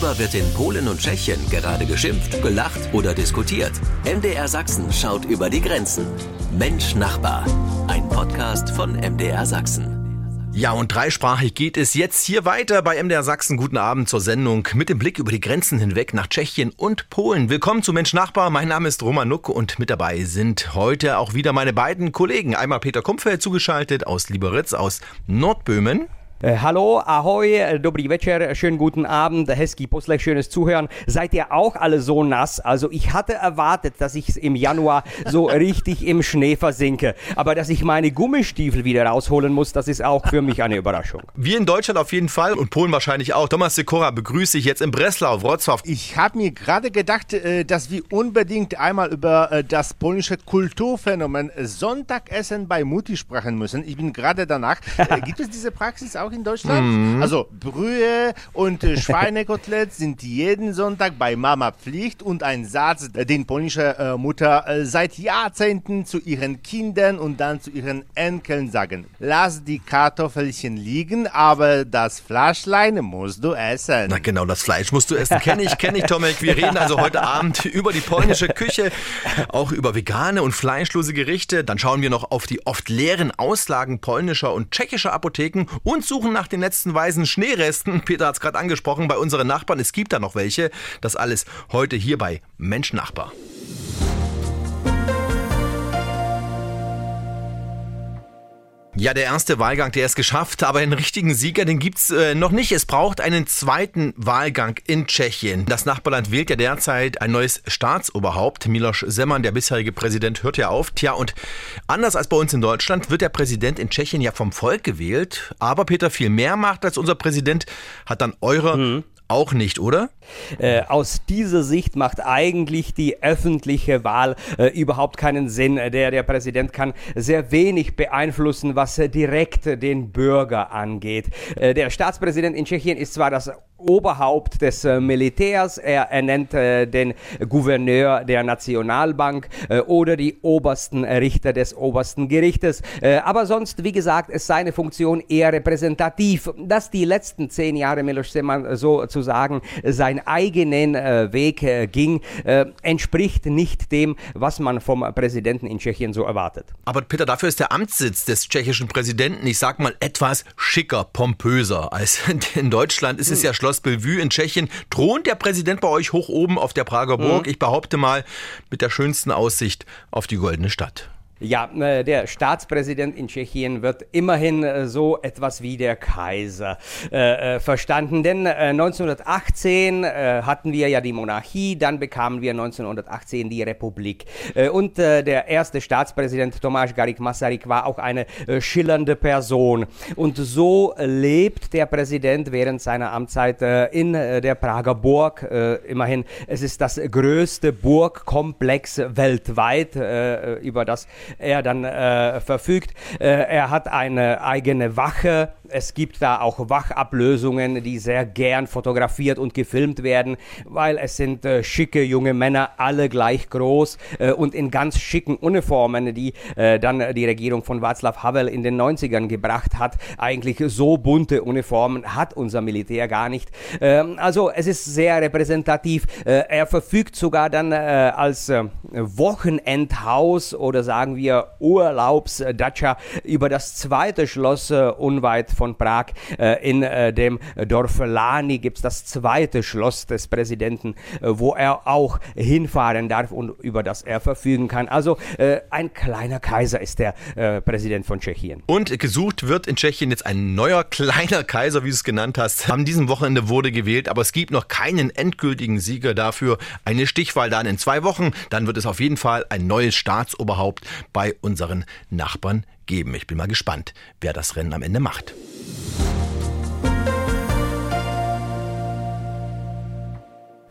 Worüber wird in Polen und Tschechien gerade geschimpft, gelacht oder diskutiert? MDR Sachsen schaut über die Grenzen. Mensch Nachbar. Ein Podcast von MDR Sachsen. Ja, und dreisprachig geht es jetzt hier weiter bei MDR Sachsen. Guten Abend zur Sendung mit dem Blick über die Grenzen hinweg nach Tschechien und Polen. Willkommen zu Mensch Nachbar. Mein Name ist Roman Nuck und mit dabei sind heute auch wieder meine beiden Kollegen. Einmal Peter Kumpfeld zugeschaltet aus Lieberitz aus Nordböhmen. Äh, hallo, ahoi, äh, dobrý večer, schönen guten Abend, hezký poslech, schönes Zuhören. Seid ihr auch alle so nass? Also ich hatte erwartet, dass ich im Januar so richtig im Schnee versinke. Aber dass ich meine Gummistiefel wieder rausholen muss, das ist auch für mich eine Überraschung. Wir in Deutschland auf jeden Fall und Polen wahrscheinlich auch. Thomas Sikora begrüße ich jetzt in Breslau, Wrocław. Ich habe mir gerade gedacht, äh, dass wir unbedingt einmal über das polnische Kulturphänomen Sonntagessen bei Mutti sprechen müssen. Ich bin gerade danach. Gibt es diese Praxis auch in Deutschland? Mhm. Also Brühe und Schweinekotelett sind jeden Sonntag bei Mama Pflicht und ein Satz, den polnische Mutter seit Jahrzehnten zu ihren Kindern und dann zu ihren Enkeln sagen. Lass die Kartoffelchen liegen, aber das Fleischlein musst du essen. Na genau, das Fleisch musst du essen. Kenne ich, kenne ich, Tomek. Wir reden also heute Abend über die polnische Küche, auch über vegane und fleischlose Gerichte. Dann schauen wir noch auf die oft leeren Auslagen polnischer und tschechischer Apotheken und suchen nach den letzten weißen Schneeresten. Peter hat es gerade angesprochen, bei unseren Nachbarn. Es gibt da noch welche. Das alles heute hier bei Mensch Ja, der erste Wahlgang, der ist geschafft, aber einen richtigen Sieger, den gibt's äh, noch nicht. Es braucht einen zweiten Wahlgang in Tschechien. Das Nachbarland wählt ja derzeit ein neues Staatsoberhaupt. Miloš Zeman, der bisherige Präsident, hört ja auf. Tja, und anders als bei uns in Deutschland wird der Präsident in Tschechien ja vom Volk gewählt. Aber Peter viel mehr macht als unser Präsident, hat dann eure Mhm. Auch nicht, oder? Äh, aus dieser Sicht macht eigentlich die öffentliche Wahl äh, überhaupt keinen Sinn. Der, der Präsident kann sehr wenig beeinflussen, was äh, direkt den Bürger angeht. Äh, der Staatspräsident in Tschechien ist zwar das Oberhaupt des äh, Militärs, er ernennt äh, den Gouverneur der Nationalbank äh, oder die obersten Richter des obersten Gerichtes. Äh, aber sonst, wie gesagt, ist seine Funktion eher repräsentativ. Dass die letzten zehn Jahre Miloš Zeman sozusagen seinen eigenen äh, Weg äh, ging, äh, entspricht nicht dem, was man vom Präsidenten in Tschechien so erwartet. Aber Peter, dafür ist der Amtssitz des tschechischen Präsidenten, ich sag mal, etwas schicker, pompöser als in Deutschland. Es ist ja Schloss Bellevue in Tschechien. Thront der Präsident bei euch hoch oben auf der Prager Burg? Ich behaupte mal, mit der schönsten Aussicht auf die goldene Stadt. Ja, äh, der Staatspräsident in Tschechien wird immerhin äh, so etwas wie der Kaiser äh, äh, verstanden. Denn äh, 1918 äh, hatten wir ja die Monarchie, dann bekamen wir 1918 die Republik. Und äh, der erste Staatspräsident Tomáš Garik Masaryk war auch eine schillernde Person. Und so lebt der Präsident während seiner Amtszeit äh, in der Prager Burg. Äh, immerhin, es ist das größte Burgkomplex weltweit, äh, über das er dann äh, verfügt. Äh, er hat eine eigene Wache. Es gibt da auch Wachablösungen, die sehr gern fotografiert und gefilmt werden, weil es sind äh, schicke junge Männer, alle gleich groß äh, und in ganz schicken Uniformen, die äh, dann die Regierung von Václav Havel in den 90ern gebracht hat. Eigentlich so bunte Uniformen hat unser Militär gar nicht. Ähm, also es ist sehr repräsentativ. Äh, er verfügt sogar dann als Wochenendhaus oder sagen wir Urlaubsdatscha über das zweite Schloss äh, unweit von Prag. Äh, in äh, dem Dorf Lani gibt es das zweite Schloss des Präsidenten, wo er auch hinfahren darf und über das er verfügen kann. Also ein kleiner Kaiser ist der Präsident von Tschechien. Und gesucht wird in Tschechien jetzt ein neuer kleiner Kaiser, wie du es genannt hast. Am diesem Wochenende wurde gewählt, aber es gibt noch keinen endgültigen Sieger dafür. Eine Stichwahl dann in zwei Wochen. Dann wird es auf jeden Fall ein neues Staatsoberhaupt bei unseren Nachbarn geben. Ich bin mal gespannt, wer das Rennen am Ende macht.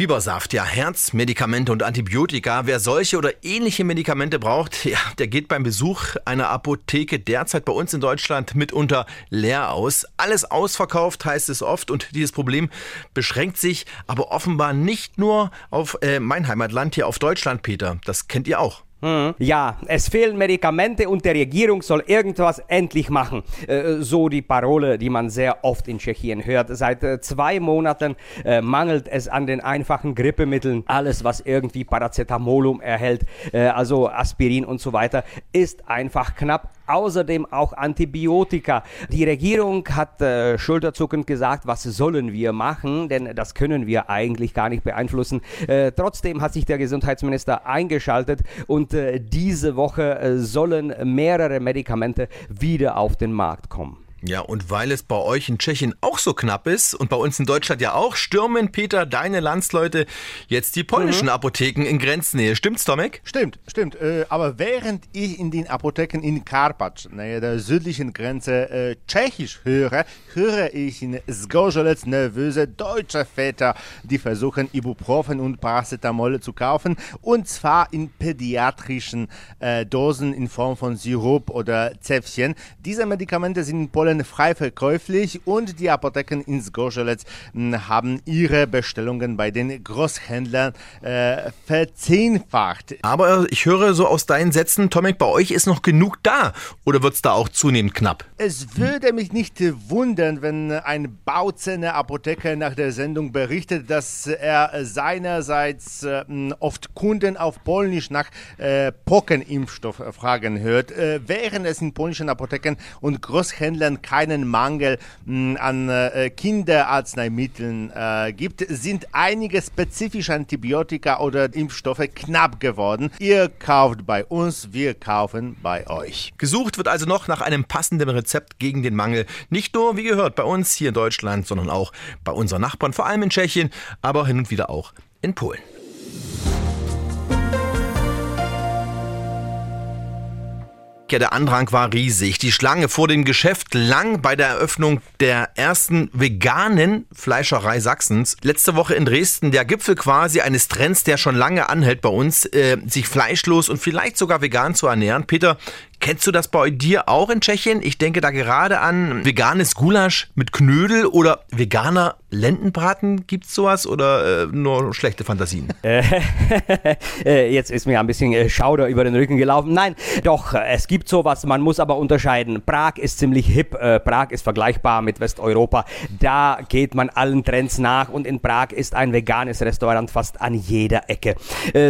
Fiebersaft, ja, Herzmedikamente und Antibiotika. Wer solche oder ähnliche Medikamente braucht, ja, der geht beim Besuch einer Apotheke derzeit bei uns in Deutschland mitunter leer aus. Alles ausverkauft heißt es oft und dieses Problem beschränkt sich aber offenbar nicht nur auf äh, mein Heimatland, hier auf Deutschland, Peter. Das kennt ihr auch. Hm. Ja, es fehlen Medikamente und der Regierung soll irgendwas endlich machen. Äh, so die Parole, die man sehr oft in Tschechien hört. Seit äh, zwei Monaten äh, mangelt es an den einfachen Grippemitteln. Alles, was irgendwie Paracetamolum erhält, äh, also Aspirin und so weiter, ist einfach knapp. Außerdem auch Antibiotika. Die Regierung hat äh, schulterzuckend gesagt, was sollen wir machen, denn das können wir eigentlich gar nicht beeinflussen. Äh, trotzdem hat sich der Gesundheitsminister eingeschaltet und äh, diese Woche äh, sollen mehrere Medikamente wieder auf den Markt kommen. Ja, und weil es bei euch in Tschechien auch so knapp ist und bei uns in Deutschland ja auch, stürmen, Peter, deine Landsleute jetzt die polnischen mhm. Apotheken in Grenznähe. Stimmt's, Tomek? Stimmt, stimmt. Äh, aber während ich in den Apotheken in Karpacz, naja, der südlichen Grenze, äh, Tschechisch höre, höre ich in Zgorzelec nervöse deutsche Väter, die versuchen, Ibuprofen und Paracetamol zu kaufen. Und zwar in pädiatrischen äh, Dosen in Form von Sirup oder Zäpfchen. Diese Medikamente sind in Polen Polen frei verkäuflich und die Apotheken in Zgorzelec hm, haben ihre Bestellungen bei den Großhändlern äh, verzehnfacht. Aber ich höre so aus deinen Sätzen, Tomek, bei euch ist noch genug da. Oder wird es da auch zunehmend knapp? Es würde mich nicht wundern, wenn ein Bauzähne Apotheker nach der Sendung berichtet, dass er seinerseits äh, oft Kunden auf Polnisch nach äh, Pockenimpfstoff fragen hört, äh, während es in polnischen Apotheken und Großhändlern keinen Mangel hm, an äh, Kinderarzneimitteln äh, gibt, sind einige spezifische Antibiotika oder Impfstoffe knapp geworden. Ihr kauft bei uns, wir kaufen bei euch. Gesucht wird also noch nach einem passenden Rezept gegen den Mangel. Nicht nur, wie gehört, bei uns hier in Deutschland, sondern auch bei unseren Nachbarn, vor allem in Tschechien, aber hin und wieder auch in Polen. Ja, der Andrang war riesig. Die Schlange vor dem Geschäft lang bei der Eröffnung der ersten veganen Fleischerei Sachsens. Letzte Woche in Dresden der Gipfel quasi eines Trends, der schon lange anhält bei uns, äh, sich fleischlos und vielleicht sogar vegan zu ernähren. Peter, Kennst du das bei dir auch in Tschechien? Ich denke da gerade an veganes Gulasch mit Knödel oder veganer Lendenbraten. Gibt's sowas oder äh, nur schlechte Fantasien? Äh, jetzt ist mir ein bisschen äh, Schauder über den Rücken gelaufen. Nein, doch, äh, es gibt sowas. Man muss aber unterscheiden. Prag ist ziemlich hip. Prag ist vergleichbar mit Westeuropa. Da geht man allen Trends nach und in Prag ist ein veganes Restaurant fast an jeder Ecke.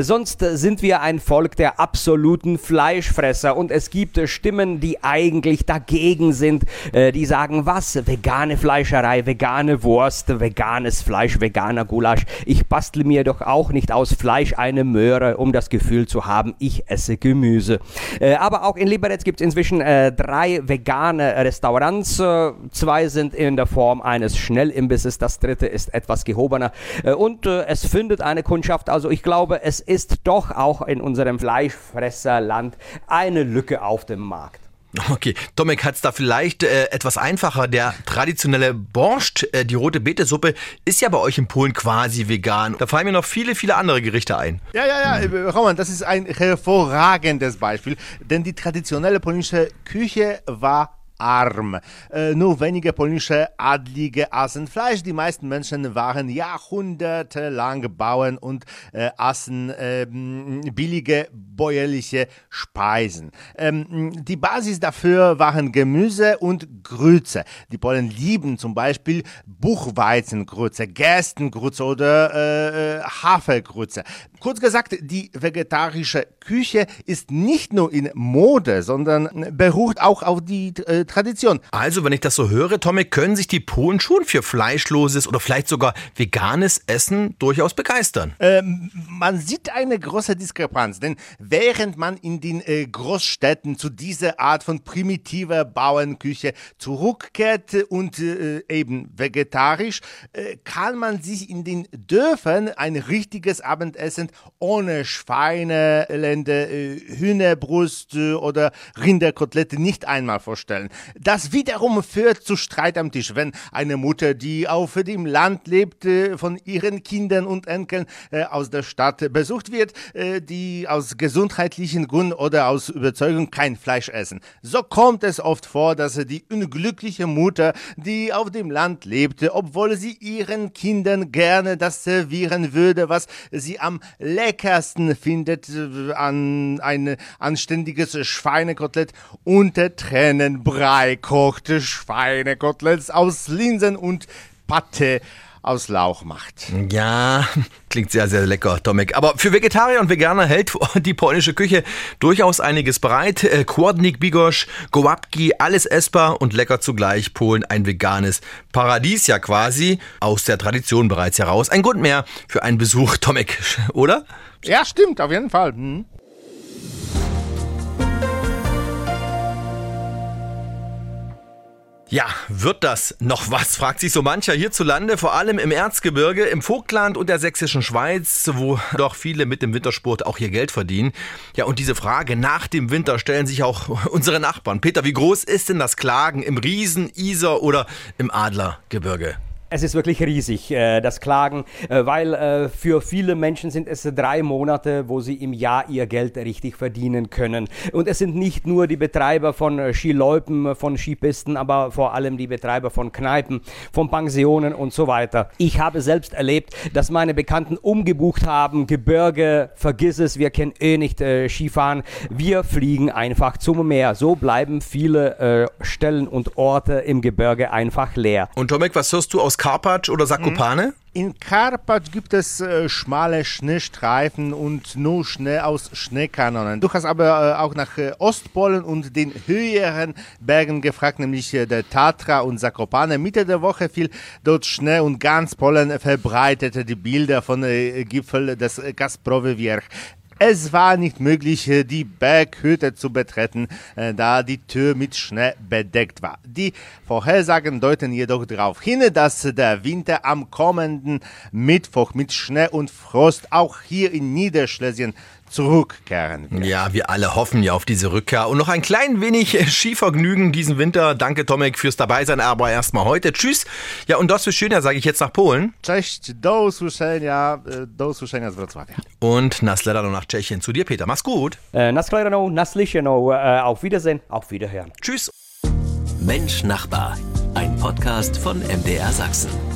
Sonst sind wir ein Volk der absoluten Fleischfresser und es gibt gibt Stimmen, die eigentlich dagegen sind, äh, die sagen, was, vegane Fleischerei, vegane Wurst, veganes Fleisch, veganer Gulasch. Ich bastle mir doch auch nicht aus Fleisch eine Möhre, um das Gefühl zu haben, ich esse Gemüse. Äh, aber auch in Liberec gibt es inzwischen äh, drei vegane Restaurants. Zwei sind in der Form eines Schnellimbisses, das dritte ist etwas gehobener. Und es findet eine Kundschaft. Also ich glaube, es ist doch auch in unserem Fleischfresserland eine Lücke auf dem Markt. Okay, Tomek hat es da vielleicht äh, etwas einfacher. Der traditionelle Borscht, äh, die rote Betesuppe, ist ja bei euch in Polen quasi vegan. Da fallen mir noch viele, viele andere Gerichte ein. Ja, ja, ja, äh, Roman, das ist ein hervorragendes Beispiel, denn die traditionelle polnische Küche war arm. Äh, nur wenige polnische Adlige aßen Fleisch. Die meisten Menschen waren jahrhundertelang Bauern und äh, aßen äh, billige bäuerliche Speisen. Ähm, die Basis dafür waren Gemüse und Grütze. Die Polen lieben zum Beispiel Buchweizengrütze, Gerstengrütze oder äh, äh, Hafergrütze. Kurz gesagt, die vegetarische Küche ist nicht nur in Mode, sondern beruht auch auf die äh, Tradition. Also, wenn ich das so höre, Tommy, können sich die Polen schon für fleischloses oder vielleicht sogar veganes Essen durchaus begeistern. Ähm, man sieht eine große Diskrepanz, denn während man in den äh, Großstädten zu dieser Art von primitiver Bauernküche zurückkehrt und äh, eben vegetarisch, äh, kann man sich in den Dörfern ein richtiges Abendessen ohne Schweine, Lende, äh, Hühnerbrust oder Rinderkotelette nicht einmal vorstellen. Das wiederum führt zu Streit am Tisch, wenn eine Mutter, die auf dem Land lebt, äh, von ihren Kindern und Enkeln aus der Stadt besucht wird, die aus gesundheitlichen Gründen oder aus Überzeugung kein Fleisch essen. So kommt es oft vor, dass die unglückliche Mutter, die auf dem Land lebte, obwohl sie ihren Kindern gerne das servieren würde, was sie am leckersten findet äh, an ein anständiges Schweinekotelett unter Tränenbrei kochte Schweinekoteletts aus Linsen und Patte aus Lauch macht. Ja, klingt sehr, sehr lecker, Tomek. Aber für Vegetarier und Veganer hält die polnische Küche durchaus einiges bereit. Äh, Kłodnik, Bigosch, Gołapki, alles essbar und lecker zugleich. Polen ein veganes Paradies ja quasi aus der Tradition bereits heraus. Ein Grund mehr für einen Besuch, Tomek, oder? Ja, stimmt, auf jeden Fall. Hm. Ja, wird das noch was, fragt sich so mancher hierzulande, vor allem im Erzgebirge, im Vogtland und der sächsischen Schweiz, wo doch viele mit dem Wintersport auch ihr Geld verdienen. Ja, und diese Frage nach dem Winter stellen sich auch unsere Nachbarn. Peter, wie groß ist denn das Klagen im Riesen, Isar oder im Adlergebirge? Es ist wirklich riesig, äh, das Klagen, äh, weil äh, für viele Menschen sind es drei Monate, wo sie im Jahr ihr Geld richtig verdienen können. Und es sind nicht nur die Betreiber von Skiloipen, von Skipisten, aber vor allem die Betreiber von Kneipen, von Pensionen und so weiter. Ich habe selbst erlebt, dass meine Bekannten umgebucht haben, Gebirge, vergiss es, wir können eh nicht Skifahren, wir fliegen einfach zum Meer. So bleiben viele Stellen und Orte im Gebirge einfach leer. Und Tomek, was hörst du aus Karpatsch oder Sakopane? In Karpatsch gibt es äh, schmale Schneestreifen und nur Schnee aus Schneekanonen. Du hast aber äh, auch nach äh, Ostpolen und den höheren Bergen gefragt, nämlich äh, der Tatra und Sakopane. Mitte der Woche fiel dort Schnee und ganz Polen verbreitete die Bilder von äh, Gipfel des äh, Kasprowy Wierch. Es war nicht möglich, äh, die Berghütte zu betreten, äh, da die Tür mit Schnee bedeckt war. Die Vorhersagen deuten jedoch darauf hin, dass der Winter am kommenden Mittwoch mit Schnee und Frost auch hier in Niederschlesien zurückkehren wird. Ja, wir alle hoffen ja auf diese Rückkehr. Und noch ein klein wenig Skivergnügen diesen Winter. Danke, Tomek, fürs Dabeisein, aber erstmal heute. Tschüss. Ja, und das für schöner sage ich jetzt nach Polen. Cześć, do usłyszenia, e, do usłyszenia z Wrocławia. Und nasledano nach Tschechien. Zu dir, Peter. Mach's gut. Äh, nasledano, naslyšenou. Äh, auf Wiedersehen, auf Wiederhören. Tschüss. Mensch Nachbar, ein Podcast von MDR Sachsen.